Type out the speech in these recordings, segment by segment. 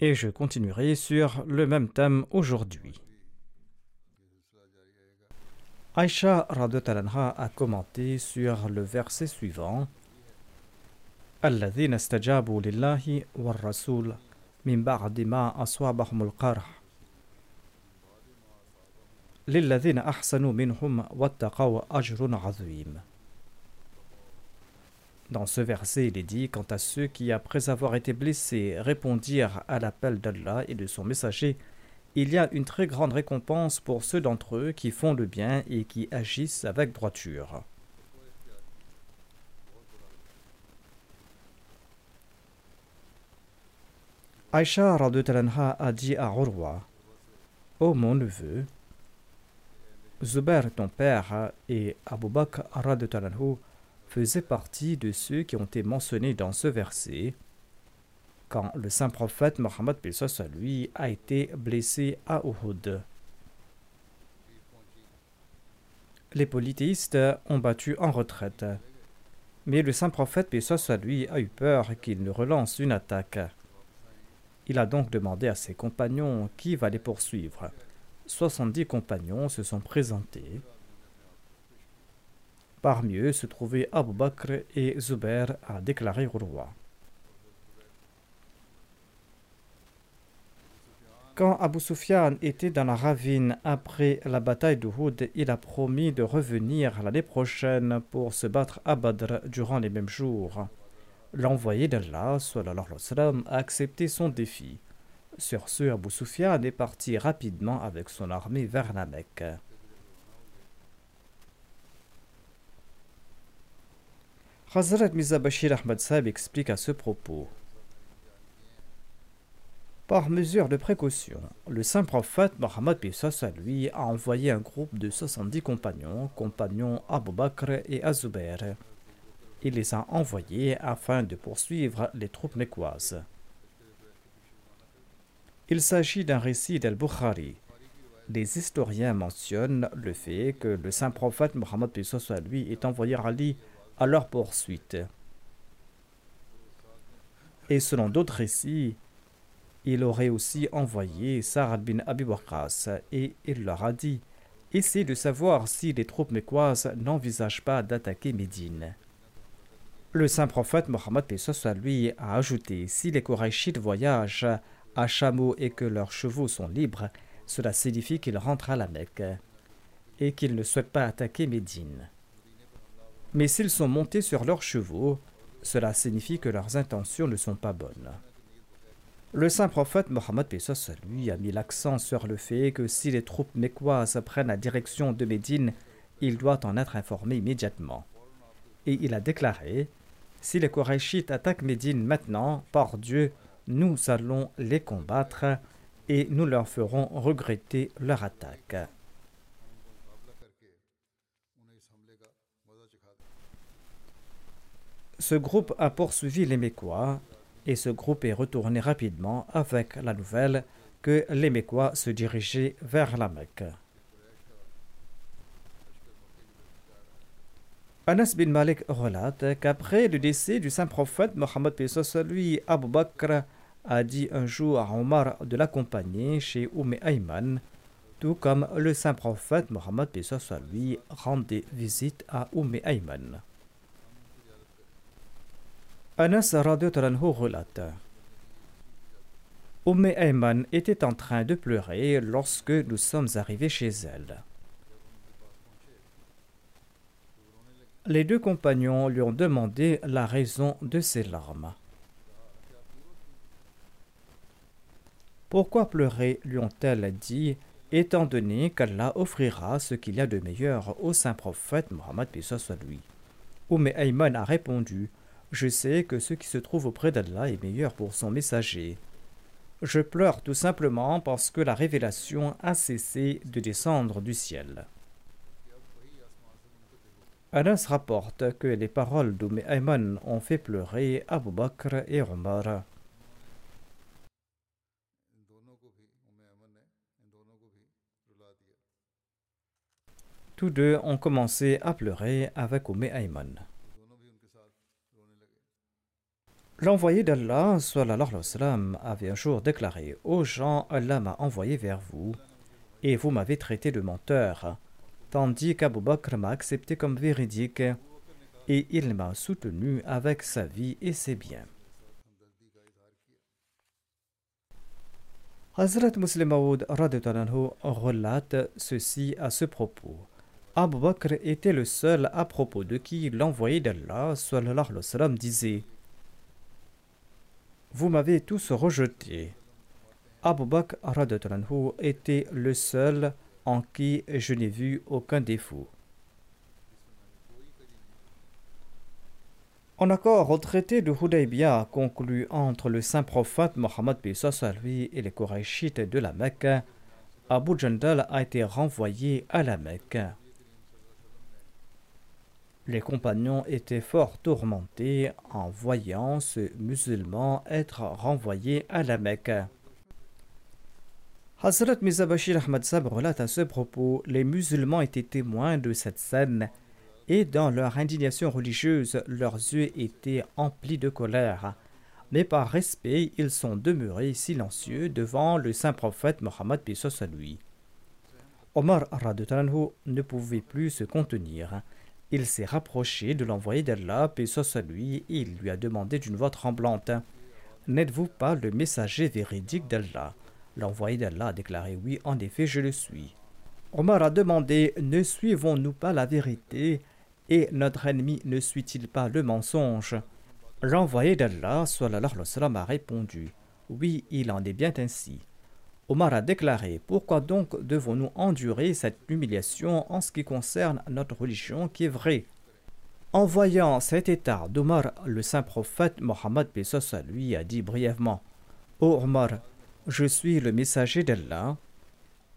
et je continuerai sur le même thème aujourd'hui. Aïcha Radatalanha a commenté sur le verset suivant الذين استجابوا لله والرسول من بعد ما أصابهم القرح للذين أحسنوا منهم واتقوا أجر عظيم dans ce verset, il est dit Quant à ceux qui, après avoir été blessés, répondirent à l'appel d'Allah et de son messager, il y a une très grande récompense pour ceux d'entre eux qui font le bien et qui agissent avec droiture. Aïcha a dit à Urwa Ô mon neveu, Zubair ton père et Abu Bakr faisaient partie de ceux qui ont été mentionnés dans ce verset quand le saint prophète Mohammed lui a été blessé à Uhud. Les polythéistes ont battu en retraite, mais le saint prophète lui a eu peur qu'il ne relance une attaque. Il a donc demandé à ses compagnons qui va les poursuivre. 70 compagnons se sont présentés. Parmi eux se trouvaient Abu Bakr et Zubair, a déclaré au roi. Quand Abu Sufyan était dans la ravine après la bataille d'Uhud, il a promis de revenir l'année prochaine pour se battre à Badr durant les mêmes jours. L'envoyé d'Allah a accepté son défi. Sur ce, Abu Sufyan est parti rapidement avec son armée vers la Mecque. Hazrat Mizabashir Ahmad Saab explique à ce propos. Par mesure de précaution, le saint prophète Mohammed lui a envoyé un groupe de 70 compagnons, compagnons Abu Bakr et Azubair. Il les a envoyés afin de poursuivre les troupes mécoises. Il s'agit d'un récit d'Al-Bukhari. Les historiens mentionnent le fait que le saint prophète Mohammed lui est envoyé à Ali à leur poursuite. Et selon d'autres récits, il aurait aussi envoyé Sarad bin Abi et il leur a dit Essayez de savoir si les troupes mécoises n'envisagent pas d'attaquer Médine. Le saint prophète Mohammed lui a ajouté Si les Korachites voyagent à chameau et que leurs chevaux sont libres, cela signifie qu'ils rentrent à la Mecque et qu'ils ne souhaitent pas attaquer Médine. Mais s'ils sont montés sur leurs chevaux, cela signifie que leurs intentions ne sont pas bonnes. Le saint prophète Mohammed lui a mis l'accent sur le fait que si les troupes mécoises prennent la direction de Médine, il doit en être informé immédiatement. Et il a déclaré Si les Korachites attaquent Médine maintenant, par Dieu, nous allons les combattre et nous leur ferons regretter leur attaque. Ce groupe a poursuivi les Mécois et ce groupe est retourné rapidement avec la nouvelle que les Mécois se dirigeaient vers la Mecque. Anas bin Malik relate qu'après le décès du saint prophète Mohammed lui, Abu Bakr a dit un jour à Omar de l'accompagner chez Umm Ayman, tout comme le saint prophète Mohammed lui rendait visite à Umm Ayman. Anas relate Umm Ayman était en train de pleurer lorsque nous sommes arrivés chez elle. Les deux compagnons lui ont demandé la raison de ses larmes. Pourquoi pleurer lui ont-elles dit, étant donné qu'Allah offrira ce qu'il y a de meilleur au saint prophète Mohammed lui. Umm Ayman a répondu Je sais que ce qui se trouve auprès d'Allah est meilleur pour son messager. Je pleure tout simplement parce que la révélation a cessé de descendre du ciel. Anas rapporte que les paroles d'Oum Ayman ont fait pleurer Abu Bakr et Omar. Tous deux ont commencé à pleurer avec Oum Ayman. L'envoyé d'Allah avait un jour déclaré Ô gens, Allah m'a envoyé vers vous, et vous m'avez traité de menteur, tandis qu'Abu Bakr m'a accepté comme véridique, et il m'a soutenu avec sa vie et ses biens. Hazrat Muslim Maud relate ceci à ce propos. Abu Bakr était le seul à propos de qui l'envoyé d'Allah disait vous m'avez tous rejeté. Abu Bakr était le seul en qui je n'ai vu aucun défaut. En accord au traité de Hudaybiyah conclu entre le saint prophète Mohammed lui et les Korachites de la Mecque, Abu Jandal a été renvoyé à la Mecque. Les compagnons étaient fort tourmentés en voyant ce musulman être renvoyé à la Mecque. Hazrat Mizabashir Ahmad Sab relate à ce propos Les musulmans étaient témoins de cette scène et dans leur indignation religieuse, leurs yeux étaient emplis de colère. Mais par respect, ils sont demeurés silencieux devant le saint prophète Mohammed à lui. Omar ne pouvait plus se contenir. Il s'est rapproché de l'envoyé d'Allah, paix soit lui, et il lui a demandé d'une voix tremblante N'êtes-vous pas le messager véridique d'Allah L'envoyé d'Allah a déclaré Oui, en effet, je le suis. Omar a demandé Ne suivons-nous pas la vérité? Et notre ennemi ne suit-il pas le mensonge? L'envoyé d'Allah a répondu Oui, il en est bien ainsi. Omar a déclaré Pourquoi donc devons-nous endurer cette humiliation en ce qui concerne notre religion qui est vraie? En voyant cet état d'Omar, le saint prophète Mohammed lui a dit brièvement Ô Omar, je suis le messager d'Allah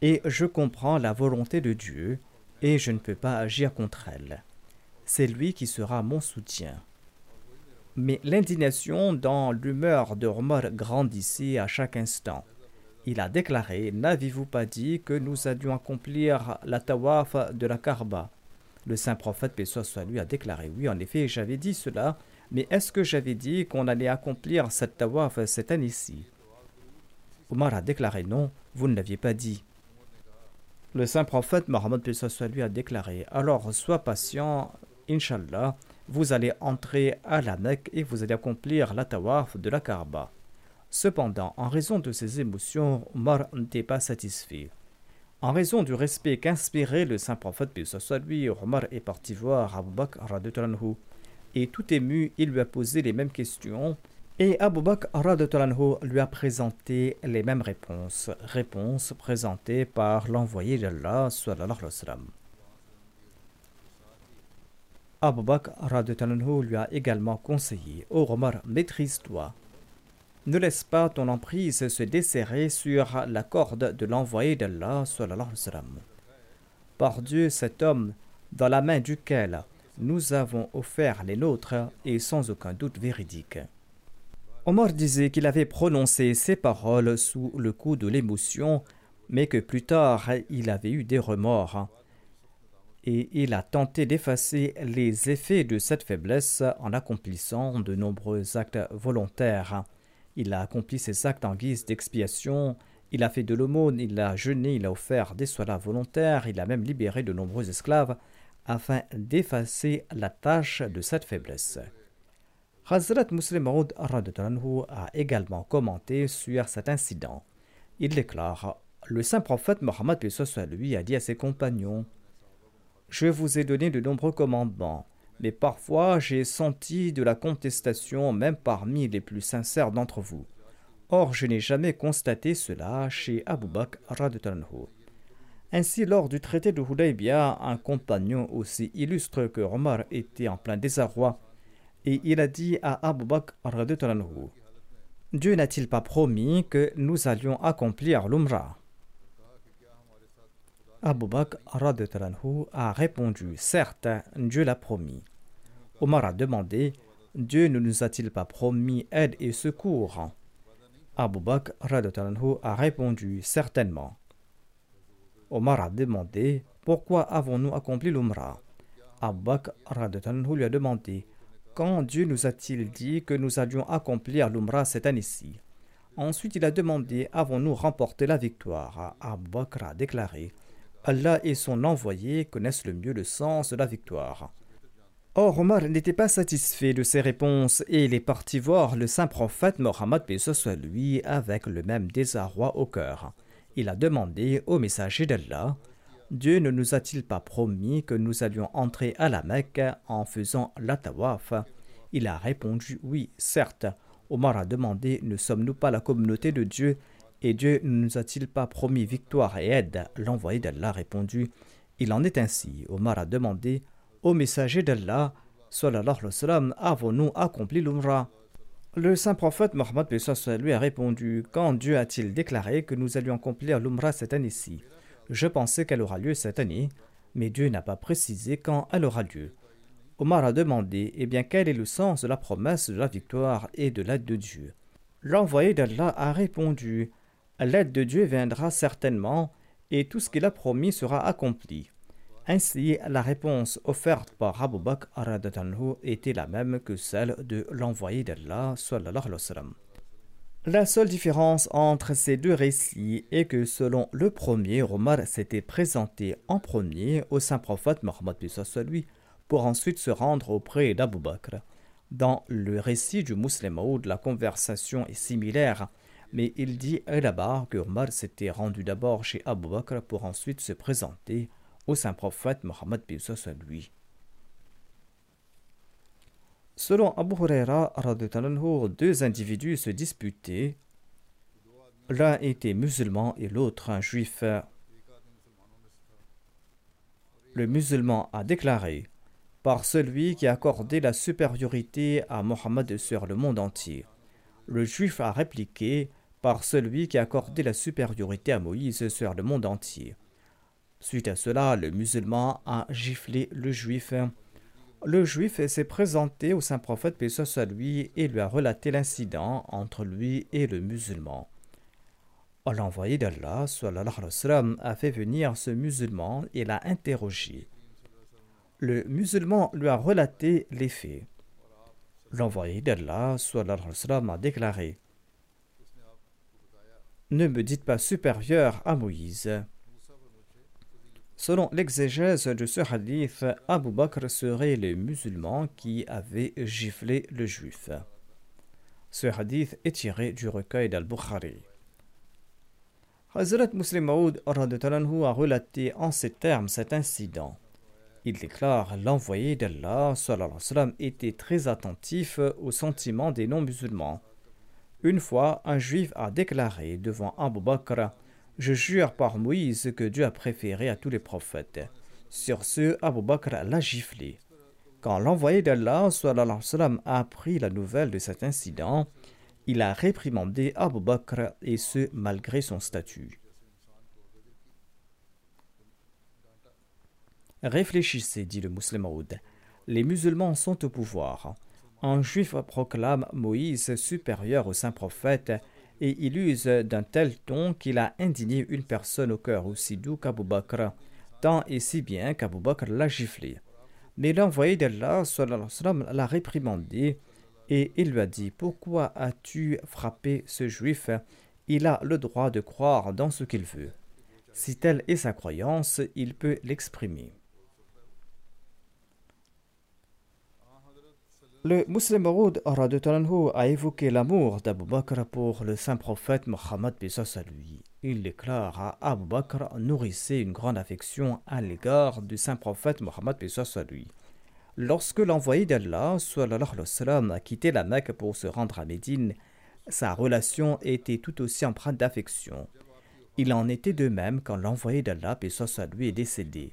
et je comprends la volonté de Dieu et je ne peux pas agir contre elle. C'est lui qui sera mon soutien. Mais l'indignation dans l'humeur de Omar grandissait à chaque instant. Il a déclaré N'avez-vous pas dit que nous allions accomplir la tawaf de la Karba Le saint prophète, paix soit lui, a déclaré Oui, en effet, j'avais dit cela, mais est-ce que j'avais dit qu'on allait accomplir cette tawaf cette année-ci? Omar a déclaré Non, vous ne l'aviez pas dit. Le saint prophète Mohammed lui a déclaré Alors sois patient, Inch'Allah, vous allez entrer à la Mecque et vous allez accomplir la tawaf de la Karba. Cependant, en raison de ses émotions, Omar n'était pas satisfait. En raison du respect qu'inspirait le saint prophète, soit lui, Omar est parti voir Abu Bakr et tout ému, il lui a posé les mêmes questions et Abu Bakr lui a présenté les mêmes réponses, réponses présentées par l'envoyé d'Allah Abu Bakr lui a également conseillé Ô Omar, maîtrise-toi ne laisse pas ton emprise se desserrer sur la corde de l'envoyé d'Allah. Par Dieu, cet homme, dans la main duquel nous avons offert les nôtres, est sans aucun doute véridique. Omar disait qu'il avait prononcé ces paroles sous le coup de l'émotion, mais que plus tard il avait eu des remords. Et il a tenté d'effacer les effets de cette faiblesse en accomplissant de nombreux actes volontaires. Il a accompli ces actes en guise d'expiation, il a fait de l'aumône, il a jeûné, il a offert des soins volontaires, il a même libéré de nombreux esclaves afin d'effacer la tâche de cette faiblesse. Hazrat Muslim Maud a également commenté sur cet incident. Il déclare Le saint prophète Mohammed lui a dit à ses compagnons Je vous ai donné de nombreux commandements, mais parfois j'ai senti de la contestation même parmi les plus sincères d'entre vous. Or, je n'ai jamais constaté cela chez Abu Bakr. Ainsi, lors du traité de Hudaybiyah, un compagnon aussi illustre que Omar était en plein désarroi et il a dit à Abu Bakr Dieu n'a-t-il pas promis que nous allions accomplir l'Umrah? Abu Bakr a répondu Certes, Dieu l'a promis. Omar a demandé Dieu ne nous a-t-il pas promis aide et secours? Abu Bakr a répondu Certainement. Omar a demandé Pourquoi avons-nous accompli l'Umrah? Abu Bakr lui a demandé quand Dieu nous a-t-il dit que nous allions accomplir l'Umrah cette année-ci? Ensuite, il a demandé Avons-nous remporté la victoire? Abu Bakr a déclaré Allah et son envoyé connaissent le mieux le sens de la victoire. Or, Omar n'était pas satisfait de ces réponses et il est parti voir le saint prophète Mohammed soit lui avec le même désarroi au cœur. Il a demandé au messager d'Allah Dieu ne nous a-t-il pas promis que nous allions entrer à la Mecque en faisant la tawaf? Il a répondu oui, certes. Omar a demandé Ne sommes-nous pas la communauté de Dieu Et Dieu ne nous a-t-il pas promis victoire et aide? L'envoyé d'Allah a répondu Il en est ainsi. Omar a demandé Au messager d'Allah, avons-nous accompli l'Umrah? Le saint prophète Mohammed lui a répondu Quand Dieu a-t-il déclaré que nous allions accomplir l'Umrah cette année-ci? Je pensais qu'elle aura lieu cette année, mais Dieu n'a pas précisé quand elle aura lieu. Omar a demandé Eh bien, quel est le sens de la promesse de la victoire et de l'aide de Dieu? L'envoyé d'Allah a répondu L'aide de Dieu viendra certainement, et tout ce qu'il a promis sera accompli. Ainsi, la réponse offerte par Abu Bakr était la même que celle de l'envoyé d'Allah. La seule différence entre ces deux récits est que selon le premier, Omar s'était présenté en premier au saint prophète Mohammed lui pour ensuite se rendre auprès d'Abu Bakr. Dans le récit du musulman, la conversation est similaire, mais il dit là-bas que Omar s'était rendu d'abord chez Abu Bakr pour ensuite se présenter au saint prophète Mohammed lui. Selon Abu Huraira, deux individus se disputaient. L'un était musulman et l'autre un juif. Le musulman a déclaré Par celui qui a accordé la supériorité à Mohammed sur le monde entier. Le juif a répliqué Par celui qui a accordé la supériorité à Moïse sur le monde entier. Suite à cela, le musulman a giflé le juif le juif s'est présenté au saint prophète paix à lui et lui a relaté l'incident entre lui et le musulman. L'envoyé d'Allah a fait venir ce musulman et l'a interrogé. Le musulman lui a relaté les faits. L'envoyé d'Allah a déclaré Ne me dites pas supérieur à Moïse. Selon l'exégèse de ce hadith, Abu Bakr serait le musulman qui avait giflé le juif. Ce hadith est tiré du recueil d'Al-Bukhari. Hazrat Muslim Maud a relaté en ces termes cet incident. Il déclare L'envoyé d'Allah était très attentif aux sentiments des non-musulmans. Une fois, un juif a déclaré devant Abu Bakr je jure par Moïse que Dieu a préféré à tous les prophètes. Sur ce, Abu Bakr l'a giflé. Quand l'envoyé d'Allah a appris la nouvelle de cet incident, il a réprimandé Abu Bakr et ce malgré son statut. Réfléchissez, dit le musulman Les musulmans sont au pouvoir. Un juif proclame Moïse supérieur au saint prophète et il use d'un tel ton qu'il a indigné une personne au cœur aussi doux qu'Abu Bakr, tant et si bien qu'Abu Bakr l'a giflé. Mais l'envoyé d'Allah l'a réprimandé et il lui a dit Pourquoi as-tu frappé ce juif? Il a le droit de croire dans ce qu'il veut. Si telle est sa croyance, il peut l'exprimer. Le musulman Maud a évoqué l'amour d'Abu Bakr pour le saint prophète Mohammed à lui. Il déclare à Abu Bakr nourrissait une grande affection à l'égard du saint prophète Mohammed à lui. Lorsque l'envoyé d'Allah a quitté la Mecque pour se rendre à Médine, sa relation était tout aussi empreinte d'affection. Il en était de même quand l'envoyé d'Allah, paix lui, est décédé.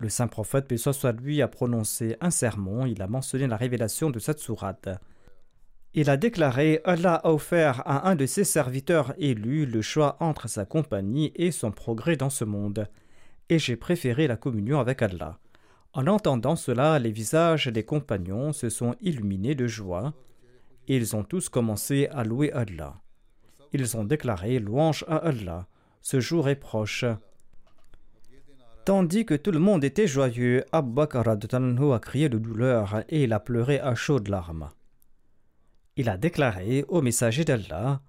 Le saint prophète, soit lui, a prononcé un sermon, il a mentionné la révélation de cette sourate. Il a déclaré Allah a offert à un de ses serviteurs élus le choix entre sa compagnie et son progrès dans ce monde, et j'ai préféré la communion avec Allah. En entendant cela, les visages des compagnons se sont illuminés de joie, et ils ont tous commencé à louer Allah. Ils ont déclaré louange à Allah. Ce jour est proche. Tandis que tout le monde était joyeux, Abu Bakr a crié de douleur et il a pleuré à chaudes larmes. Il a déclaré au messager d'Allah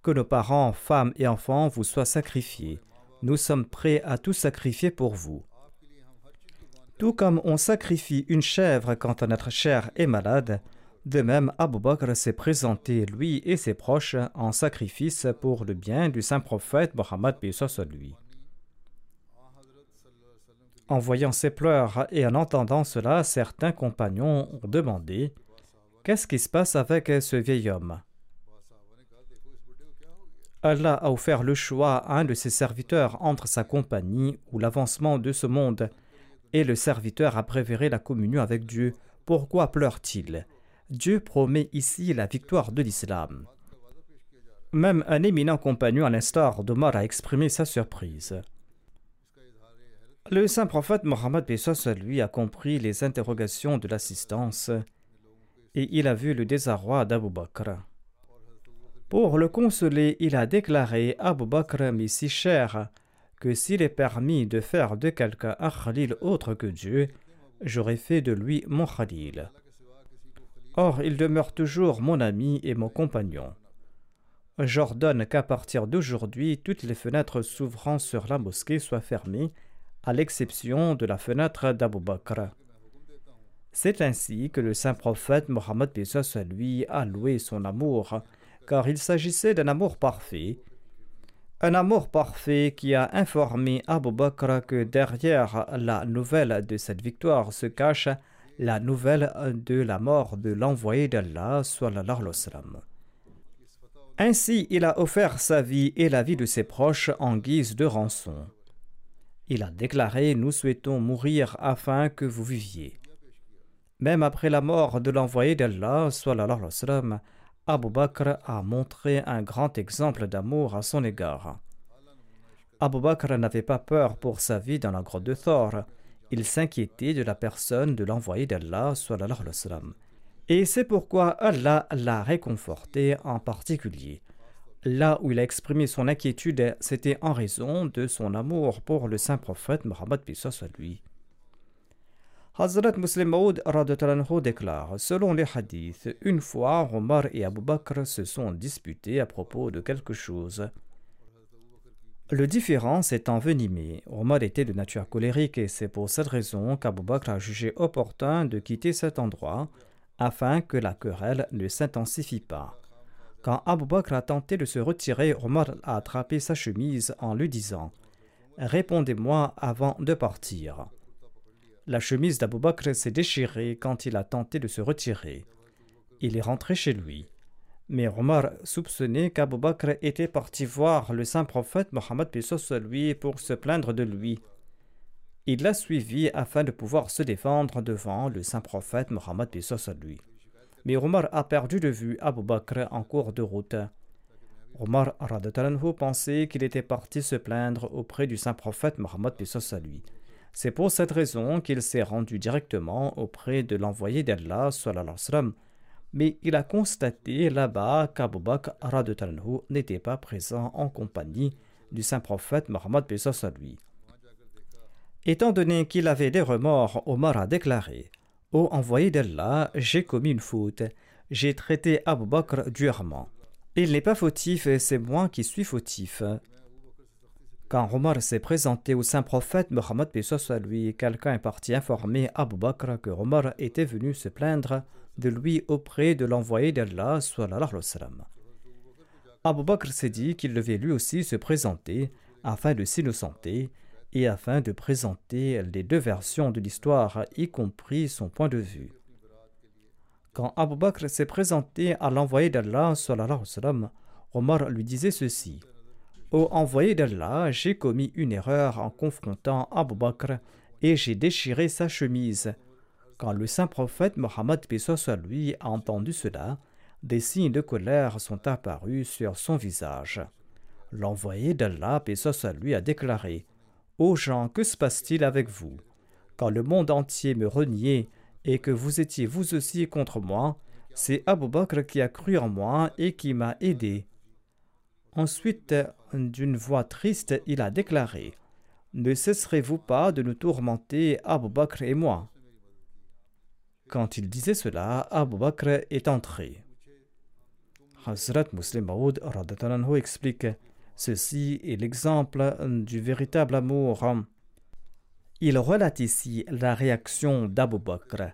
que nos parents, femmes et enfants vous soient sacrifiés. Nous sommes prêts à tout sacrifier pour vous. Tout comme on sacrifie une chèvre quand notre chair est malade, de même Abu Bakr s'est présenté, lui et ses proches, en sacrifice pour le bien du saint prophète Mohammed lui. En voyant ses pleurs et en entendant cela, certains compagnons ont demandé Qu'est-ce qui se passe avec ce vieil homme? Allah a offert le choix à un de ses serviteurs entre sa compagnie ou l'avancement de ce monde, et le serviteur a préféré la communion avec Dieu. Pourquoi pleure-t-il? Dieu promet ici la victoire de l'islam. Même un éminent compagnon à l'instar d'Omar a exprimé sa surprise. Le saint prophète Mohammed lui a compris les interrogations de l'assistance et il a vu le désarroi d'Abu Bakr. Pour le consoler, il a déclaré Abu Bakr m'est si cher que s'il est permis de faire de quelqu'un un khalil autre que Dieu, j'aurais fait de lui mon khalil. Or, il demeure toujours mon ami et mon compagnon. J'ordonne qu'à partir d'aujourd'hui, toutes les fenêtres s'ouvrant sur la mosquée soient fermées à l'exception de la fenêtre d'Abu Bakr. C'est ainsi que le saint prophète Mohammed à lui a loué son amour, car il s'agissait d'un amour parfait. Un amour parfait qui a informé Abu Bakr que derrière la nouvelle de cette victoire se cache la nouvelle de la mort de l'envoyé d'Allah. Ainsi, il a offert sa vie et la vie de ses proches en guise de rançon. Il a déclaré Nous souhaitons mourir afin que vous viviez. Même après la mort de l'envoyé d'Allah, Abu Bakr a montré un grand exemple d'amour à son égard. Abu Bakr n'avait pas peur pour sa vie dans la grotte de Thor. Il s'inquiétait de la personne de l'envoyé d'Allah. Et c'est pourquoi Allah l'a réconforté en particulier. Là où il a exprimé son inquiétude, c'était en raison de son amour pour le saint prophète Mohammed soit lui. Hazrat Muslim Maud déclare Selon les hadiths, une fois Omar et Abu Bakr se sont disputés à propos de quelque chose. Le différend s'est envenimé. Omar était de nature colérique et c'est pour cette raison qu'Abu Bakr a jugé opportun de quitter cet endroit afin que la querelle ne s'intensifie pas. Quand Abu Bakr a tenté de se retirer, Omar a attrapé sa chemise en lui disant Répondez-moi avant de partir. La chemise d'Abu Bakr s'est déchirée quand il a tenté de se retirer. Il est rentré chez lui. Mais Omar soupçonnait qu'Abu Bakr était parti voir le saint prophète Mohammed lui pour se plaindre de lui. Il l'a suivi afin de pouvoir se défendre devant le saint prophète Mohammed lui. Mais Omar a perdu de vue Abu Bakr en cours de route. Omar pensait qu'il était parti se plaindre auprès du saint prophète Mohammed lui. C'est pour cette raison qu'il s'est rendu directement auprès de l'envoyé d'Allah mais il a constaté là-bas qu'Abu Bakr n'était pas présent en compagnie du saint prophète Mohammed lui. Étant donné qu'il avait des remords, Omar a déclaré Ô envoyé d'Allah, j'ai commis une faute, j'ai traité Abu Bakr durement. Il n'est pas fautif et c'est moi qui suis fautif. Quand Omar s'est présenté au saint prophète Mohammed lui, quelqu'un est parti informer Abu Bakr que Omar était venu se plaindre de lui auprès de l'envoyé d'Allah. Abu Bakr s'est dit qu'il devait lui aussi se présenter afin de s'innocenter afin de présenter les deux versions de l'histoire, y compris son point de vue. Quand Abu Bakr s'est présenté à l'envoyé d'Allah, Omar lui disait ceci Ô envoyé d'Allah, j'ai commis une erreur en confrontant Abu Bakr et j'ai déchiré sa chemise. Quand le saint prophète Mohammed lui a entendu cela, des signes de colère sont apparus sur son visage. L'envoyé d'Allah lui a déclaré Ô gens, que se passe-t-il avec vous? Quand le monde entier me reniait et que vous étiez vous aussi contre moi, c'est Abu Bakr qui a cru en moi et qui m'a aidé. Ensuite, d'une voix triste, il a déclaré Ne cesserez-vous pas de nous tourmenter, Abu Bakr et moi? Quand il disait cela, Abu Bakr est entré. Hazrat Muslim Maud explique Ceci est l'exemple du véritable amour. Il relate ici la réaction d'Abu Bakr.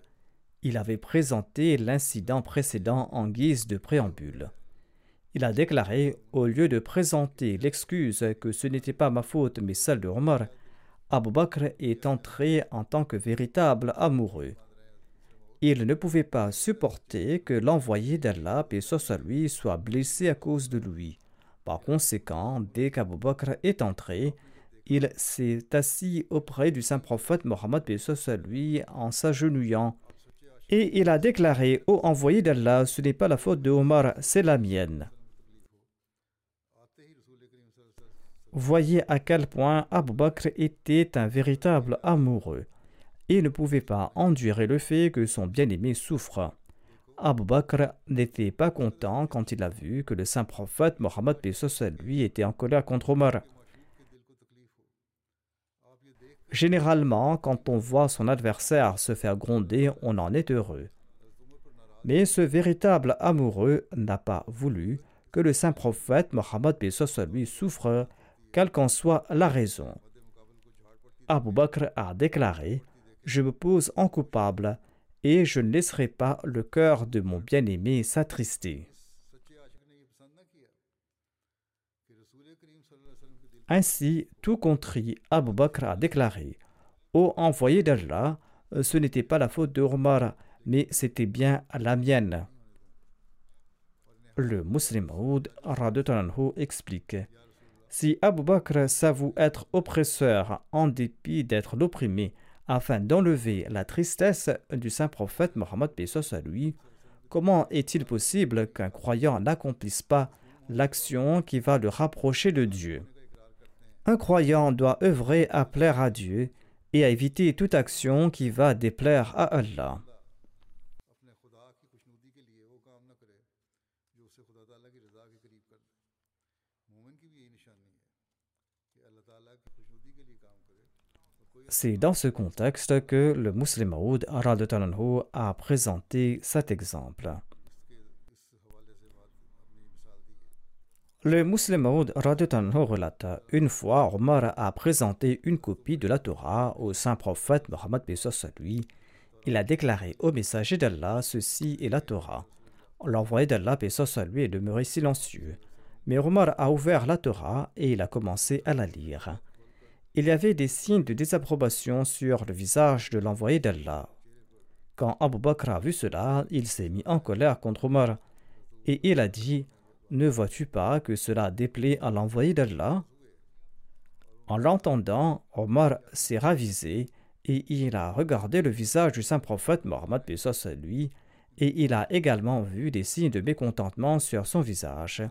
Il avait présenté l'incident précédent en guise de préambule. Il a déclaré, au lieu de présenter l'excuse que ce n'était pas ma faute mais celle de Omar, Abu Bakr est entré en tant que véritable amoureux. Il ne pouvait pas supporter que l'envoyé d'Allah, paix soit lui, soit blessé à cause de lui. Par conséquent, dès qu'Abu Bakr est entré, il s'est assis auprès du saint prophète Mohammed lui en s'agenouillant. Et il a déclaré Ô envoyé d'Allah, ce n'est pas la faute de Omar, c'est la mienne. Voyez à quel point Abu Bakr était un véritable amoureux et ne pouvait pas endurer le fait que son bien-aimé souffre. Abu Bakr n'était pas content quand il a vu que le saint prophète Mohammed lui était en colère contre Omar. Généralement, quand on voit son adversaire se faire gronder, on en est heureux. Mais ce véritable amoureux n'a pas voulu que le saint prophète Mohammed lui souffre, quelle qu'en soit la raison. Abu Bakr a déclaré Je me pose en coupable et je ne laisserai pas le cœur de mon bien-aimé s'attrister. Ainsi, tout contrit, Abu Bakr a déclaré Ô envoyé d'Allah, ce n'était pas la faute de Omar, mais c'était bien la mienne. Le musulman explique Si Abu Bakr s'avoue être oppresseur en dépit d'être l'opprimé, afin d'enlever la tristesse du saint prophète Mohammed à lui, comment est-il possible qu'un croyant n'accomplisse pas l'action qui va le rapprocher de Dieu? Un croyant doit œuvrer à plaire à Dieu et à éviter toute action qui va déplaire à Allah. C'est dans ce contexte que le Muslim Maud a présenté cet exemple. Le Muslim Maud relate Une fois, Omar a présenté une copie de la Torah au saint prophète Mohammed lui. Il a déclaré au messager d'Allah Ceci est la Torah. L'envoyé d'Allah lui est demeuré silencieux. Mais Omar a ouvert la Torah et il a commencé à la lire il y avait des signes de désapprobation sur le visage de l'envoyé d'Allah. Quand Abu Bakr a vu cela, il s'est mis en colère contre Omar. Et il a dit Ne vois-tu pas que cela déplaît à l'envoyé d'Allah? En l'entendant, Omar s'est ravisé et il a regardé le visage du saint prophète Mohammed à lui, et il a également vu des signes de mécontentement sur son visage,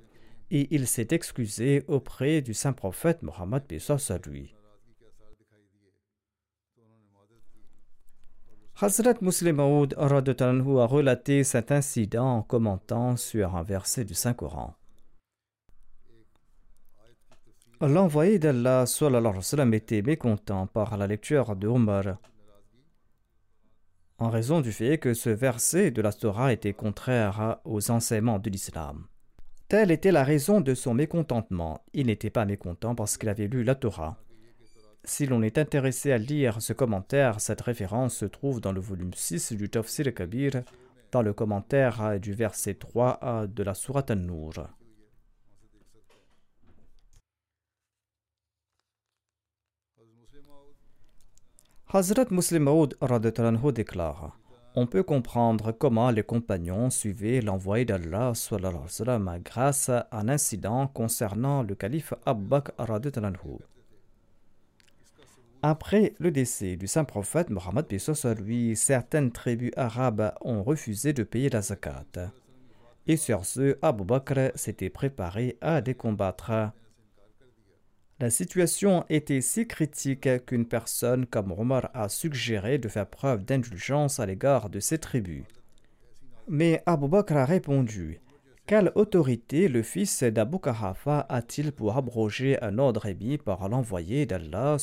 et il s'est excusé auprès du saint prophète Mohammed à lui. Hazrat Muslim Maud a relaté cet incident en commentant sur un verset du Saint-Coran. L'envoyé d'Allah était mécontent par la lecture de Omar en raison du fait que ce verset de la Torah était contraire aux enseignements de l'islam. Telle était la raison de son mécontentement. Il n'était pas mécontent parce qu'il avait lu la Torah. Si l'on est intéressé à lire ce commentaire, cette référence se trouve dans le volume 6 du Tafsir Kabir, dans le commentaire du verset 3 de la Sourate An-Nur. Hazrat Muslim Maud déclare On peut comprendre comment les compagnons suivaient l'envoyé d'Allah grâce à un incident concernant le calife Abbaq après le décès du saint prophète Mohammed lui, certaines tribus arabes ont refusé de payer la zakat. Et sur ce, Abu Bakr s'était préparé à les combattre. La situation était si critique qu'une personne comme Omar a suggéré de faire preuve d'indulgence à l'égard de ces tribus. Mais Abu Bakr a répondu quelle autorité le fils d'Abu Kahafa a-t-il pour abroger un ordre émis par l'envoyé d'Allah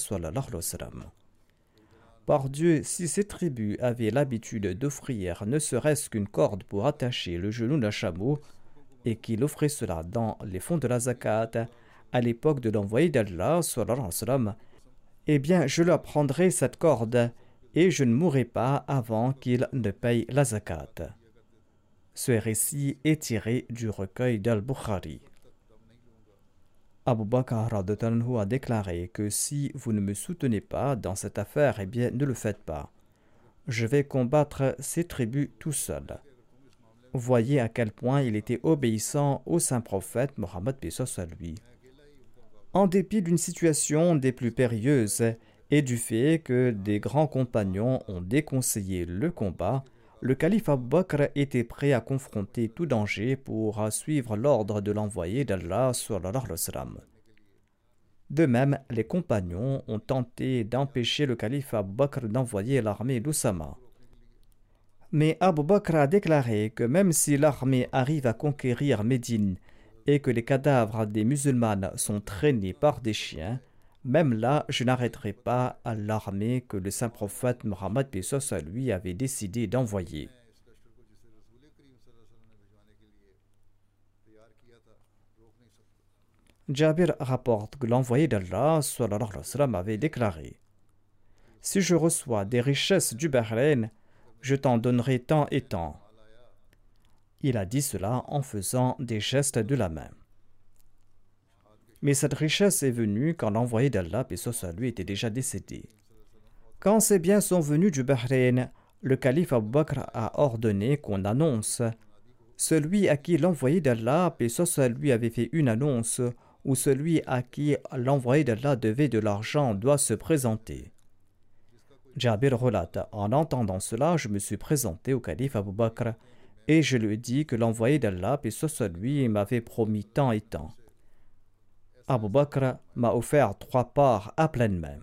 Par Dieu, si ces tribus avaient l'habitude d'offrir ne serait-ce qu'une corde pour attacher le genou d'un chameau, et qu'il offrait cela dans les fonds de la zakat, à l'époque de l'envoyé d'Allah, eh bien je leur prendrai cette corde, et je ne mourrai pas avant qu'il ne paye la zakat. Ce récit est tiré du recueil d'Al-Bukhari. Abu Bakr a déclaré que si vous ne me soutenez pas dans cette affaire, eh bien ne le faites pas. Je vais combattre ces tribus tout seul. Voyez à quel point il était obéissant au saint prophète Mohammed à lui. En dépit d'une situation des plus périlleuses et du fait que des grands compagnons ont déconseillé le combat, le calife Bakr était prêt à confronter tout danger pour suivre l'ordre de l'envoyé d'Allah. De même, les compagnons ont tenté d'empêcher le calife Bakr d'envoyer l'armée d'Oussama. Mais Abu Bakr a déclaré que même si l'armée arrive à conquérir Médine et que les cadavres des musulmanes sont traînés par des chiens, même là, je n'arrêterai pas à l'armée que le saint prophète Muhammad à lui avait décidé d'envoyer. Jabir rapporte que l'envoyé d'Allah avait déclaré Si je reçois des richesses du Bahreïn, je t'en donnerai tant et tant. Il a dit cela en faisant des gestes de la main. Mais cette richesse est venue quand l'envoyé d'Allah, et à lui, était déjà décédé. Quand ces biens sont venus du Bahreïn, le calife Abu Bakr a ordonné qu'on annonce celui à qui l'envoyé d'Allah, et à lui, avait fait une annonce, ou celui à qui l'envoyé d'Allah devait de l'argent doit se présenter. Jabir relate En entendant cela, je me suis présenté au calife Abu Bakr et je lui ai dit que l'envoyé d'Allah, et à lui, m'avait promis tant et tant. Abu Bakr m'a offert trois parts à pleine main.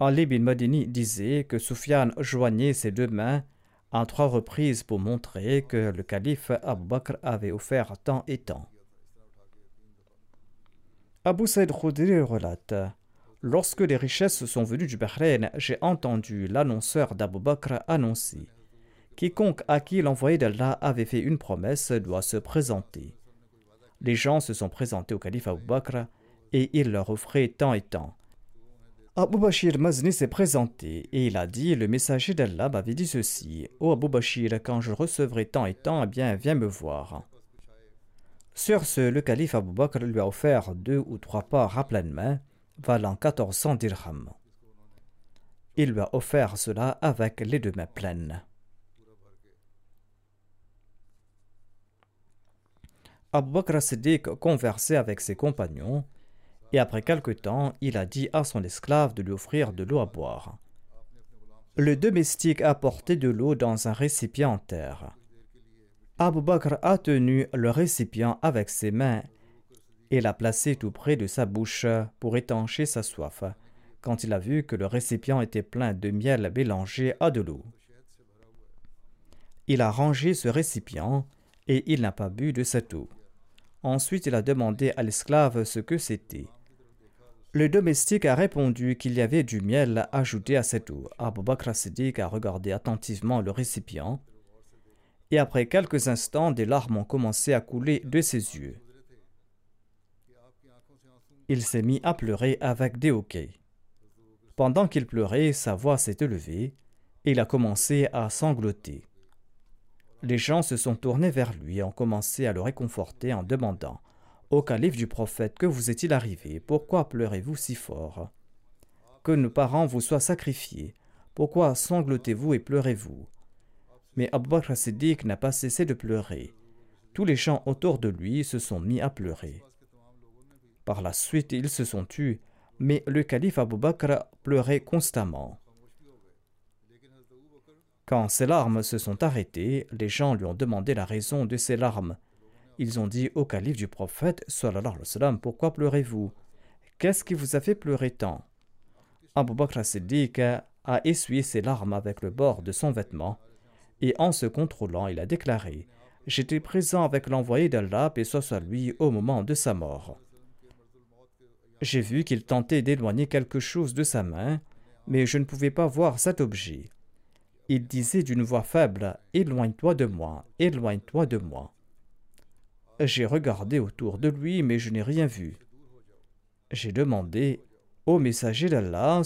Ali bin Madini disait que Sufyan joignait ses deux mains en trois reprises pour montrer que le calife Abu Bakr avait offert tant et tant. Abu Saïd Khudri relate Lorsque les richesses sont venues du Bahreïn, j'ai entendu l'annonceur d'Abu Bakr annoncer Quiconque à qui l'envoyé d'Allah avait fait une promesse doit se présenter. Les gens se sont présentés au calife Abu Bakr et il leur offrait tant et tant. Abu Bashir Mazni s'est présenté et il a dit Le messager d'Allah m'avait dit ceci Ô Abu Bashir, quand je recevrai tant et tant, eh bien, viens me voir. Sur ce, le calife Abu Bakr lui a offert deux ou trois parts à pleine main, valant 1400 dirhams. il lui a offert cela avec les deux mains pleines. Abu Bakr Siddiq conversait avec ses compagnons et après quelque temps, il a dit à son esclave de lui offrir de l'eau à boire. Le domestique a porté de l'eau dans un récipient en terre. Abu Bakr a tenu le récipient avec ses mains et l'a placé tout près de sa bouche pour étancher sa soif, quand il a vu que le récipient était plein de miel mélangé à de l'eau. Il a rangé ce récipient et il n'a pas bu de cette eau. Ensuite, il a demandé à l'esclave ce que c'était. Le domestique a répondu qu'il y avait du miel ajouté à cette eau. Abu Bakr a regardé attentivement le récipient et après quelques instants, des larmes ont commencé à couler de ses yeux. Il s'est mis à pleurer avec des hoquets. Pendant qu'il pleurait, sa voix s'est élevée et il a commencé à sangloter. Les gens se sont tournés vers lui et ont commencé à le réconforter en demandant Au calife du prophète, que vous est-il arrivé? Pourquoi pleurez-vous si fort? Que nos parents vous soient sacrifiés. Pourquoi sanglotez-vous et pleurez-vous? Mais Abu Bakr Siddiq n'a pas cessé de pleurer. Tous les gens autour de lui se sont mis à pleurer. Par la suite, ils se sont tus, mais le calife Abu Bakr pleurait constamment. Quand ses larmes se sont arrêtées, les gens lui ont demandé la raison de ses larmes. Ils ont dit au calife du prophète, sallallahu alayhi pourquoi pleurez-vous? Qu'est-ce qui vous a fait pleurer tant? Abu Bakr Siddiq a essuyé ses larmes avec le bord de son vêtement, et en se contrôlant, il a déclaré J'étais présent avec l'envoyé d'Allah, et soit soit lui, au moment de sa mort. J'ai vu qu'il tentait d'éloigner quelque chose de sa main, mais je ne pouvais pas voir cet objet. Il disait d'une voix faible Éloigne-toi de moi, éloigne-toi de moi. J'ai regardé autour de lui, mais je n'ai rien vu. J'ai demandé Ô messager d'Allah,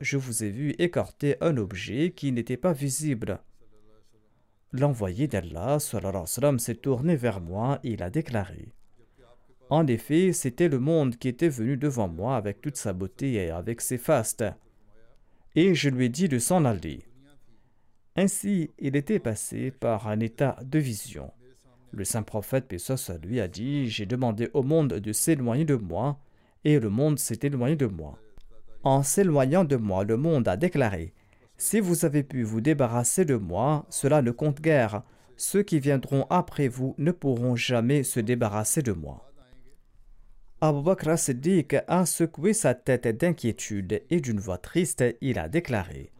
je vous ai vu écarter un objet qui n'était pas visible. L'envoyé d'Allah s'est tourné vers moi et il a déclaré En effet, c'était le monde qui était venu devant moi avec toute sa beauté et avec ses fastes. Et je lui ai dit de s'en aller. Ainsi, il était passé par un état de vision. Le saint prophète Pessos lui a dit J'ai demandé au monde de s'éloigner de moi, et le monde s'est éloigné de moi. En s'éloignant de moi, le monde a déclaré Si vous avez pu vous débarrasser de moi, cela ne compte guère. Ceux qui viendront après vous ne pourront jamais se débarrasser de moi. Abu Bakr a secoué sa tête d'inquiétude et d'une voix triste, il a déclaré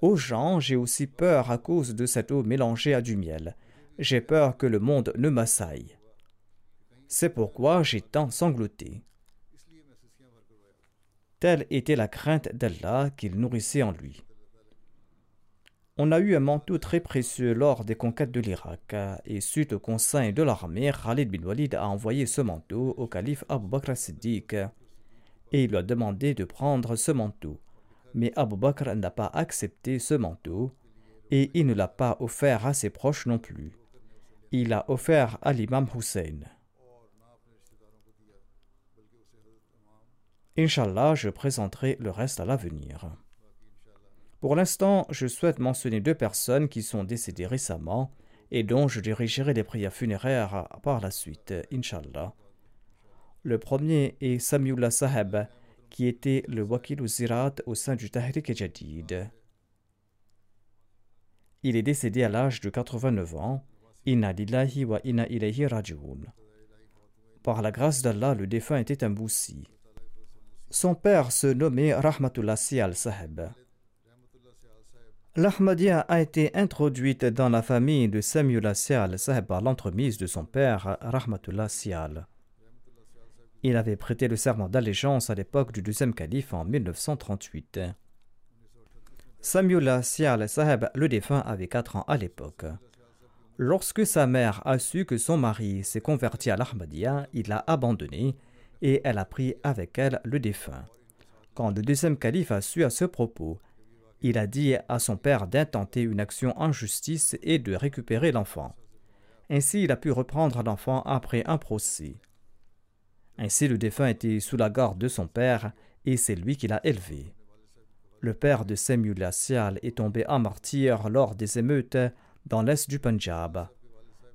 aux gens, j'ai aussi peur à cause de cette eau mélangée à du miel. J'ai peur que le monde ne m'assaille. C'est pourquoi j'ai tant sangloté. Telle était la crainte d'Allah qu'il nourrissait en lui. On a eu un manteau très précieux lors des conquêtes de l'Irak, et suite au conseil de l'armée, Khalid bin Walid a envoyé ce manteau au calife Abu Bakr Siddiq, et il lui a demandé de prendre ce manteau mais Abu Bakr n'a pas accepté ce manteau et il ne l'a pas offert à ses proches non plus. Il l'a offert à l'imam Hussein. Inch'Allah, je présenterai le reste à l'avenir. Pour l'instant, je souhaite mentionner deux personnes qui sont décédées récemment et dont je dirigerai les prières funéraires par la suite, Inch'Allah. Le premier est Samiullah Saheb, qui était le Wakil Zirat au sein du Tahrik Jadid. Il est décédé à l'âge de 89 ans. Wa. Par la grâce d'Allah, le défunt était un boussi. Son père se nommait Rahmatullah al-Saheb. L'Ahmadiyya a été introduite dans la famille de Samuel al-Saheb par l'entremise de son père, Rahmatullah Sial. Il avait prêté le serment d'allégeance à l'époque du deuxième calife en 1938. Samuel Sial Saheb, le défunt, avait 4 ans à l'époque. Lorsque sa mère a su que son mari s'est converti à l'Ahmadiyya, il l'a abandonné et elle a pris avec elle le défunt. Quand le deuxième calife a su à ce propos, il a dit à son père d'intenter une action en justice et de récupérer l'enfant. Ainsi, il a pu reprendre l'enfant après un procès. Ainsi le défunt était sous la garde de son père et c'est lui qui l'a élevé. Le père de Samuel Asial est tombé en martyr lors des émeutes dans l'est du Punjab.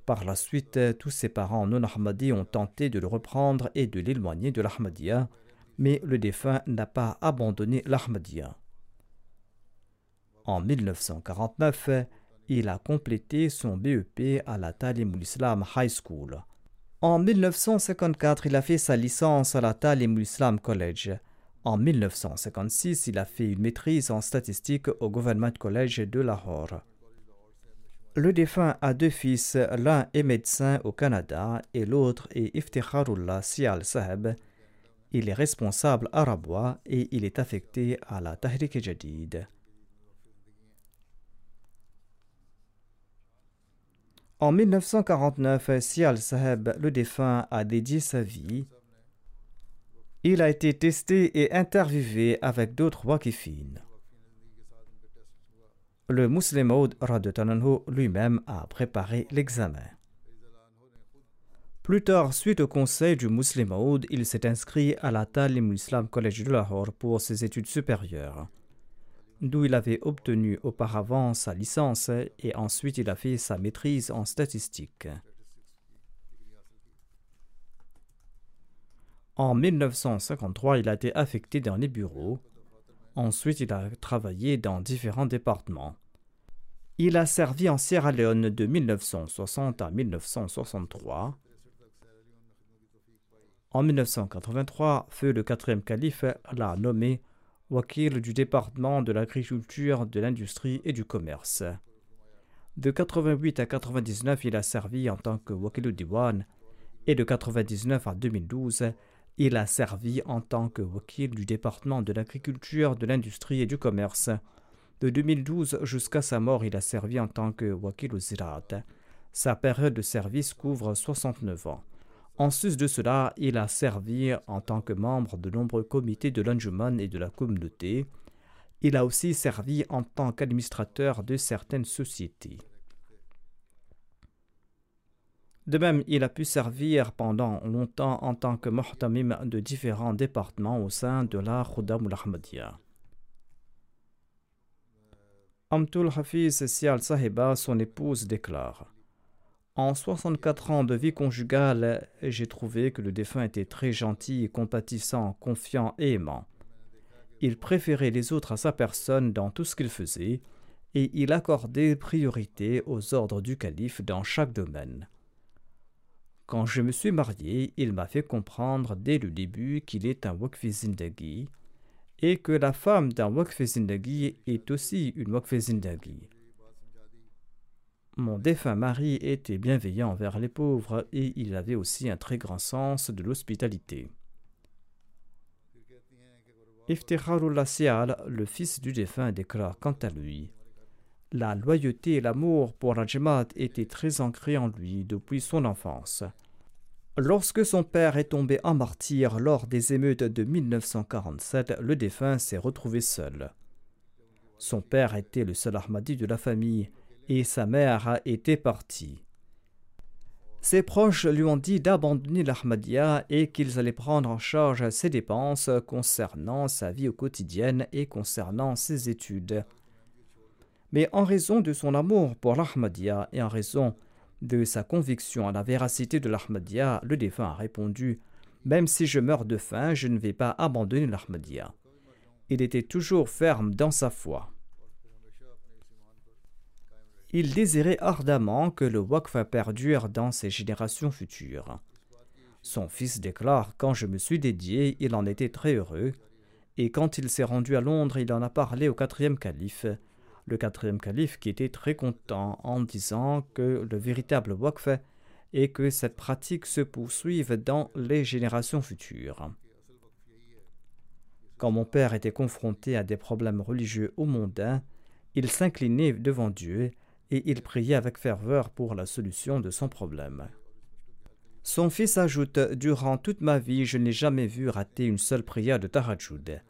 Par la suite, tous ses parents non ahmadis ont tenté de le reprendre et de l'éloigner de l'Ahmadiyya, mais le défunt n'a pas abandonné l'Ahmadiyya. En 1949, il a complété son BEP à la Talimul Islam High School. En 1954, il a fait sa licence à la Talimul Islam College. En 1956, il a fait une maîtrise en statistique au Government College de Lahore. Le défunt a deux fils, l'un est médecin au Canada et l'autre est Iftikharullah Sial Saheb. Il est responsable arabois et il est affecté à la Tahrik Jadid. En 1949, Sial Saheb, le défunt, a dédié sa vie il a été testé et interviewé avec d'autres wakifines. Le Muslim Maud lui-même a préparé l'examen. Plus tard, suite au conseil du Muslim Maud, il s'est inscrit à la Talim Islam College de Lahore pour ses études supérieures, d'où il avait obtenu auparavant sa licence et ensuite il a fait sa maîtrise en statistique. En 1953, il a été affecté dans les bureaux. Ensuite, il a travaillé dans différents départements. Il a servi en Sierra Leone de 1960 à 1963. En 1983, Feu le quatrième calife l'a nommé wakil du département de l'agriculture, de l'industrie et du commerce. De 88 à 99, il a servi en tant que wakil diwan et de 99 à 2012, il a servi en tant que wakil du département de l'agriculture, de l'industrie et du commerce. De 2012 jusqu'à sa mort, il a servi en tant que wakil Zirat. Sa période de service couvre 69 ans. En sus de cela, il a servi en tant que membre de nombreux comités de l'Anjuman et de la communauté. Il a aussi servi en tant qu'administrateur de certaines sociétés. De même, il a pu servir pendant longtemps en tant que muhtamim de différents départements au sein de la Khudam al-Ahmadiyya. Amtul Hafiz Sial Sahiba, son épouse, déclare En 64 ans de vie conjugale, j'ai trouvé que le défunt était très gentil, compatissant, confiant et aimant. Il préférait les autres à sa personne dans tout ce qu'il faisait, et il accordait priorité aux ordres du calife dans chaque domaine. Quand je me suis marié, il m'a fait comprendre dès le début qu'il est un Wakfi Zindagi et que la femme d'un Wakfi Zindagi est aussi une Wakfi Zindagi. Mon défunt mari était bienveillant envers les pauvres et il avait aussi un très grand sens de l'hospitalité. Iftikharullah Sial, le fils du défunt, déclare quant à lui la loyauté et l'amour pour la étaient très ancrés en lui depuis son enfance. Lorsque son père est tombé en martyr lors des émeutes de 1947, le défunt s'est retrouvé seul. Son père était le seul Ahmadi de la famille et sa mère était partie. Ses proches lui ont dit d'abandonner l'Ahmadiyya et qu'ils allaient prendre en charge ses dépenses concernant sa vie au quotidien et concernant ses études. Mais en raison de son amour pour l'Ahmadiyya et en raison de sa conviction à la véracité de l'Ahmadiyya, le défunt a répondu Même si je meurs de faim, je ne vais pas abandonner l'Ahmadiyya. Il était toujours ferme dans sa foi. Il désirait ardemment que le Waqf perdure dans ses générations futures. Son fils déclare Quand je me suis dédié, il en était très heureux, et quand il s'est rendu à Londres, il en a parlé au quatrième calife le quatrième calife qui était très content en disant que le véritable waqf est que cette pratique se poursuive dans les générations futures. Quand mon père était confronté à des problèmes religieux ou mondains, il s'inclinait devant Dieu et il priait avec ferveur pour la solution de son problème. Son fils ajoute Durant toute ma vie, je n'ai jamais vu rater une seule prière de Tahajjud.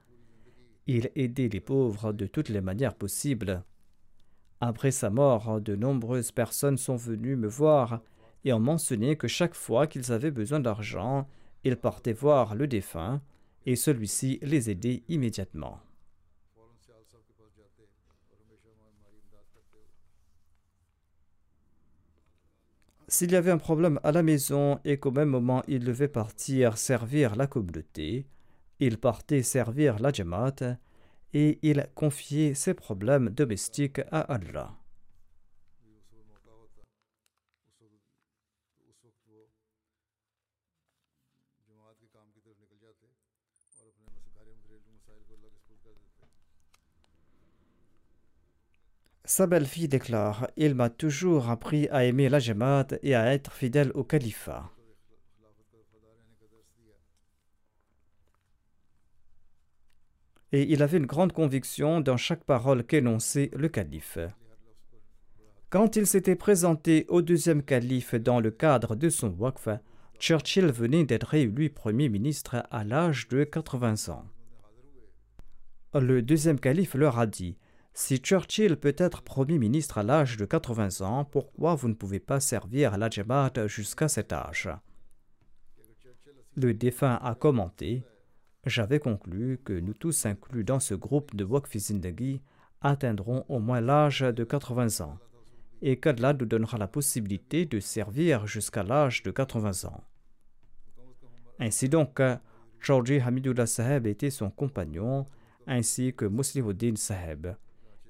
Il aidait les pauvres de toutes les manières possibles. Après sa mort, de nombreuses personnes sont venues me voir et ont mentionné que chaque fois qu'ils avaient besoin d'argent, ils partaient voir le défunt et celui-ci les aidait immédiatement. S'il y avait un problème à la maison et qu'au même moment il devait partir servir la communauté, il partait servir la Jamaat et il confiait ses problèmes domestiques à Allah. Sa belle-fille déclare Il m'a toujours appris à aimer la Jamaat et à être fidèle au califat. Et il avait une grande conviction dans chaque parole qu'énonçait le calife. Quand il s'était présenté au deuxième calife dans le cadre de son waqf, Churchill venait d'être réélu Premier ministre à l'âge de 80 ans. Le deuxième calife leur a dit si Churchill peut être Premier ministre à l'âge de 80 ans, pourquoi vous ne pouvez pas servir à la jusqu'à cet âge? Le défunt a commenté J'avais conclu que nous tous inclus dans ce groupe de Waqf Zindagi atteindrons au moins l'âge de 80 ans et qu'Allah nous donnera la possibilité de servir jusqu'à l'âge de 80 ans. Ainsi donc, Georgi Hamidullah Saheb était son compagnon, ainsi que Muslimuddin Saheb.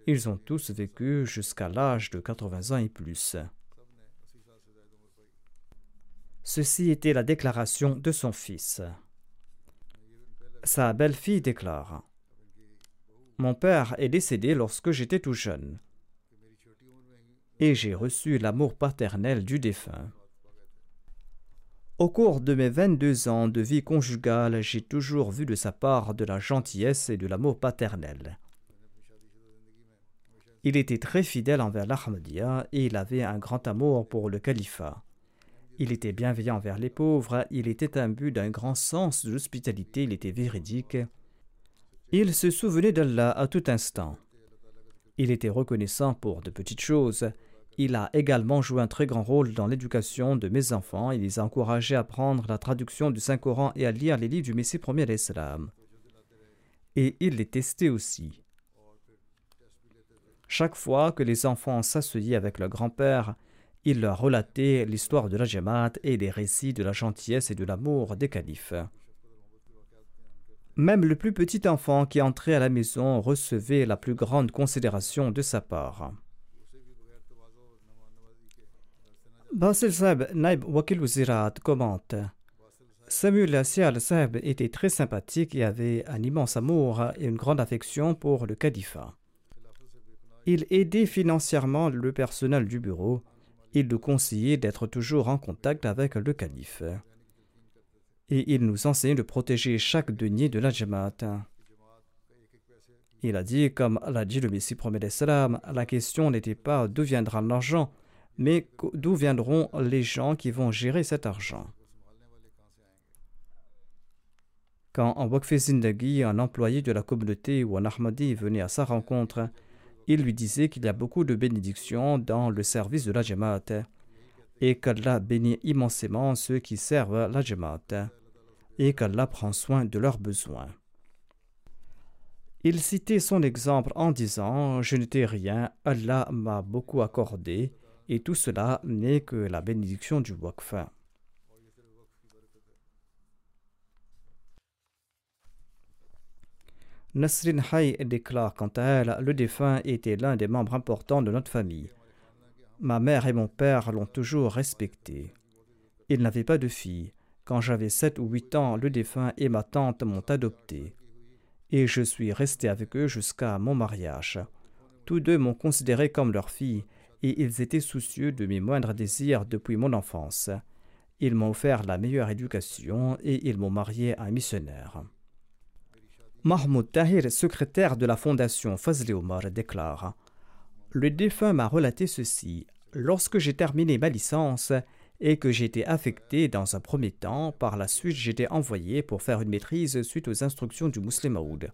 Ils ont tous vécu jusqu'à l'âge de 80 ans et plus. Ceci était la déclaration de son fils. Sa belle-fille déclare Mon père est décédé lorsque j'étais tout jeune, et j'ai reçu l'amour paternel du défunt. Au cours de mes 22 ans de vie conjugale, j'ai toujours vu de sa part de la gentillesse et de l'amour paternel. Il était très fidèle envers l'Ahmadiyya et il avait un grand amour pour le califat. Il était bienveillant envers les pauvres, il était imbu d'un grand sens de l'hospitalité, il était véridique. Il se souvenait d'Allah à tout instant. Il était reconnaissant pour de petites choses. Il a également joué un très grand rôle dans l'éducation de mes enfants. Il les a encouragés à apprendre la traduction du Saint-Coran et à lire les livres du Messie premier l'Islam. Et il les testait aussi. Chaque fois que les enfants s'asseyaient avec leur grand-père, il leur relatait l'histoire de la Jamaat et les récits de la gentillesse et de l'amour des califes. Même le plus petit enfant qui entrait à la maison recevait la plus grande considération de sa part. Basil Saab, Naib Wakil commente Samuel Asial Saab était très sympathique et avait un immense amour et une grande affection pour le califat. Il aidait financièrement le personnel du bureau. Il nous conseillait d'être toujours en contact avec le calife. Et il nous enseignait de protéger chaque denier de la Jamaat. Il a dit, comme l'a dit le Messie promet salam, la question n'était pas d'où viendra l'argent, mais d'où viendront les gens qui vont gérer cet argent. Quand en Wakf Zindagi, un employé de la communauté ou un Ahmadi venait à sa rencontre, il lui disait qu'il y a beaucoup de bénédictions dans le service de la Jamaat et qu'Allah bénit immensément ceux qui servent la Jamaat et qu'Allah prend soin de leurs besoins. Il citait son exemple en disant Je n'étais rien, Allah m'a beaucoup accordé, et tout cela n'est que la bénédiction du Waqf. Nasrin Hay déclare quant à elle Le défunt était l'un des membres importants de notre famille. Ma mère et mon père l'ont toujours respecté. Il n'avait pas de fille. Quand j'avais sept ou huit ans, le défunt et ma tante m'ont adopté. Et je suis resté avec eux jusqu'à mon mariage. Tous deux m'ont considéré comme leur fille et ils étaient soucieux de mes moindres désirs depuis mon enfance. Ils m'ont offert la meilleure éducation et ils m'ont marié à un missionnaire. Mahmoud Tahir, secrétaire de la fondation Fazli Omar, déclare Le défunt m'a relaté ceci. Lorsque j'ai terminé ma licence et que j'ai été affecté dans un premier temps, par la suite j'étais envoyé pour faire une maîtrise suite aux instructions du Muslim Maoud.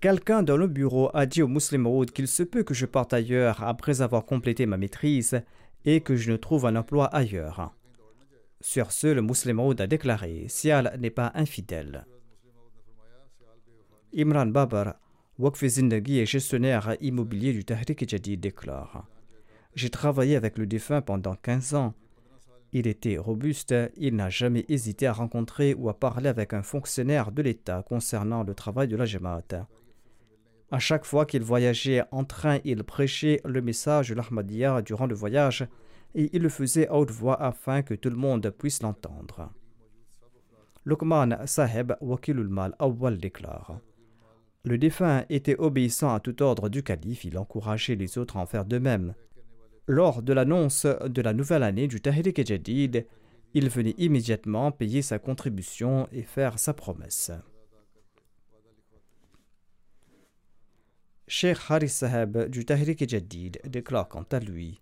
Quelqu'un dans le bureau a dit au Muslim Maoud qu'il se peut que je parte ailleurs après avoir complété ma maîtrise et que je ne trouve un emploi ailleurs. Sur ce, le Muslim Maoud a déclaré Sial n'est pas infidèle. Imran Babar, Waqf Zindagi et gestionnaire immobilier du Tahrik Jadid déclare J'ai travaillé avec le défunt pendant 15 ans Il était robuste, il n'a jamais hésité à rencontrer ou à parler avec un fonctionnaire de l'État concernant le travail de la Jamaat. À chaque fois qu'il voyageait en train, il prêchait le message de l'Ahmadiyya durant le voyage et il le faisait à haute voix afin que tout le monde puisse l'entendre. Lukman Saheb Wakilul Mal Awwal déclare Le défunt était obéissant à tout ordre du calife, il encourageait les autres à en faire de même. Lors de l'annonce de la nouvelle année du Tahrik Jadid, il venait immédiatement payer sa contribution et faire sa promesse. Sheikh Haris Saheb du Tahrik Jadid déclare quant à lui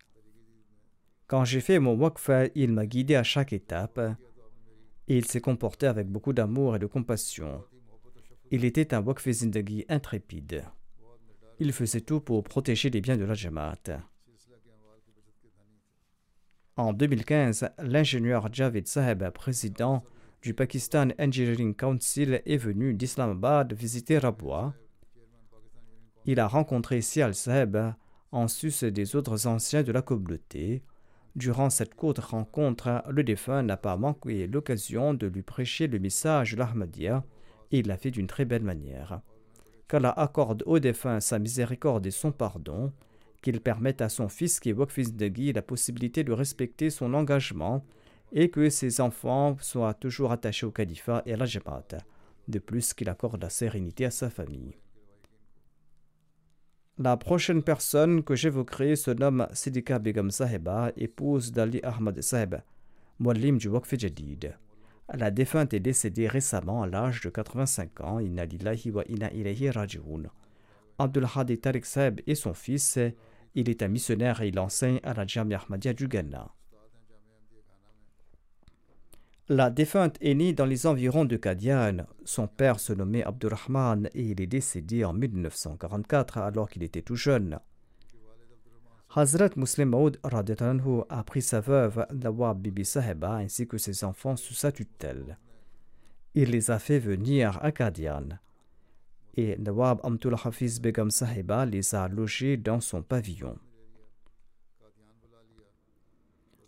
Quand j'ai fait mon waqf, il m'a guidé à chaque étape et il s'est comporté avec beaucoup d'amour et de compassion. Il était un waqf zindagi intrépide. Il faisait tout pour protéger les biens de la Jamaat. En 2015, l'ingénieur Javid Saheb, président du Pakistan Engineering Council, est venu d'Islamabad visiter Rabwa. Il a rencontré Sial Saheb en sus des autres anciens de la communauté. Durant cette courte rencontre, le défunt n'a pas manqué l'occasion de lui prêcher le message de l'Ahmadiyya et il l'a fait d'une très belle manière. Qu'Allah accorde au défunt sa miséricorde et son pardon, qu'il permette à son fils qui est Wokfis Guy la possibilité de respecter son engagement et que ses enfants soient toujours attachés au califat et à la Jamaat, de plus qu'il accorde la sérénité à sa famille. La prochaine personne que j'évoquerai se nomme Sidika Begum Saheba, épouse d'Ali Ahmad Saheb, Moualim du. La défunte est décédée récemment à l'âge de 85 ans. Inna wa inna ilayhi raji'un. Tariq Saheb et son fils il est un missionnaire et il enseigne à la Jamia Ahmadiyya du Ghana. La défunte est née dans les environs de Kadian. Son père se nommait Abdurrahman et il est décédé en 1944 alors qu'il était tout jeune. Hazrat Muslim Maud a pris sa veuve Nawab Bibi Saheba ainsi que ses enfants sous sa tutelle. Il les a fait venir à Kadian et Nawab Amtul Hafiz Begum Sahiba les a logés dans son pavillon.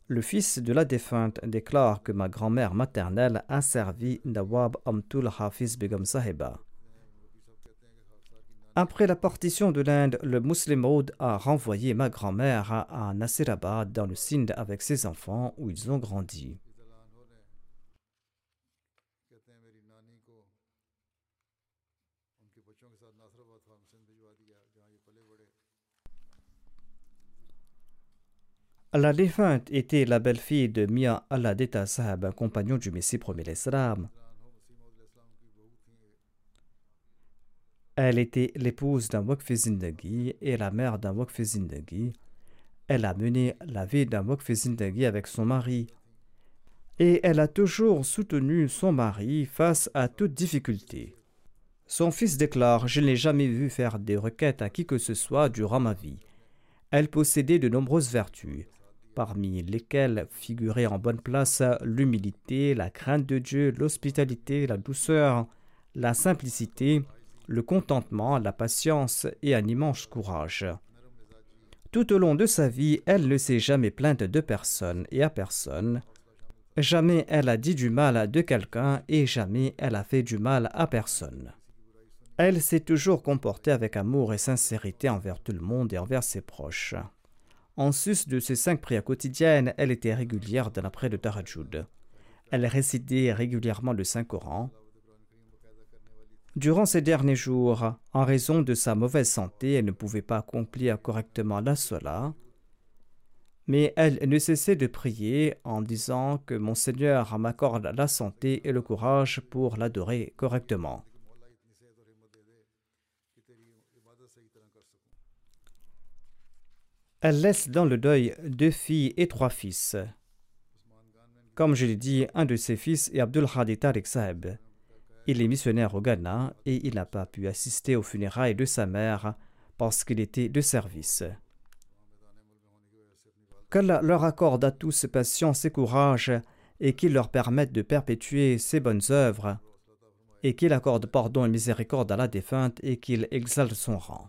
Le fils de la défunte déclare que ma grand-mère maternelle a servi Nawab Amtul Hafiz Begum Sahiba. Après la partition de l'Inde, le Muslim Maud a renvoyé ma grand-mère à Nasirabad dans le Sindh avec ses enfants où ils ont grandi. La défunte était la belle-fille de Mia Allah Sahab, un compagnon du Messie premier l'Islam. Elle était l'épouse d'un Zindagi et la mère d'un Zindagi. Elle a mené la vie d'un Zindagi avec son mari. Et elle a toujours soutenu son mari face à toute difficulté. Son fils déclare Je n'ai jamais vu faire des requêtes à qui que ce soit durant ma vie. Elle possédait de nombreuses vertus parmi lesquels figuraient en bonne place l'humilité, la crainte de Dieu, l'hospitalité, la douceur, la simplicité, le contentement, la patience et un immense courage. Tout au long de sa vie, elle ne s'est jamais plainte de personne et à personne. Jamais elle a dit du mal de quelqu'un et jamais elle a fait du mal à personne. Elle s'est toujours comportée avec amour et sincérité envers tout le monde et envers ses proches. En sus de ses cinq prières quotidiennes, elle était régulière dans la prière de Tarajud. Elle récitait régulièrement le Saint-Coran. Durant ces derniers jours, en raison de sa mauvaise santé, elle ne pouvait pas accomplir correctement la sola. Mais elle ne cessait de prier en disant que mon Seigneur m'accorde la santé et le courage pour l'adorer correctement. Elle laisse dans le deuil deux filles et trois fils. Comme je l'ai dit, un de ses fils est Abdul Hadi Tariq. Il est missionnaire au Ghana et il n'a pas pu assister aux funérailles de sa mère parce qu'il était de service. Qu'Allah leur accorde à tous patience et courage et qu'il leur permette de perpétuer ses bonnes œuvres et qu'il accorde pardon et miséricorde à la défunte et qu'il exalte son rang.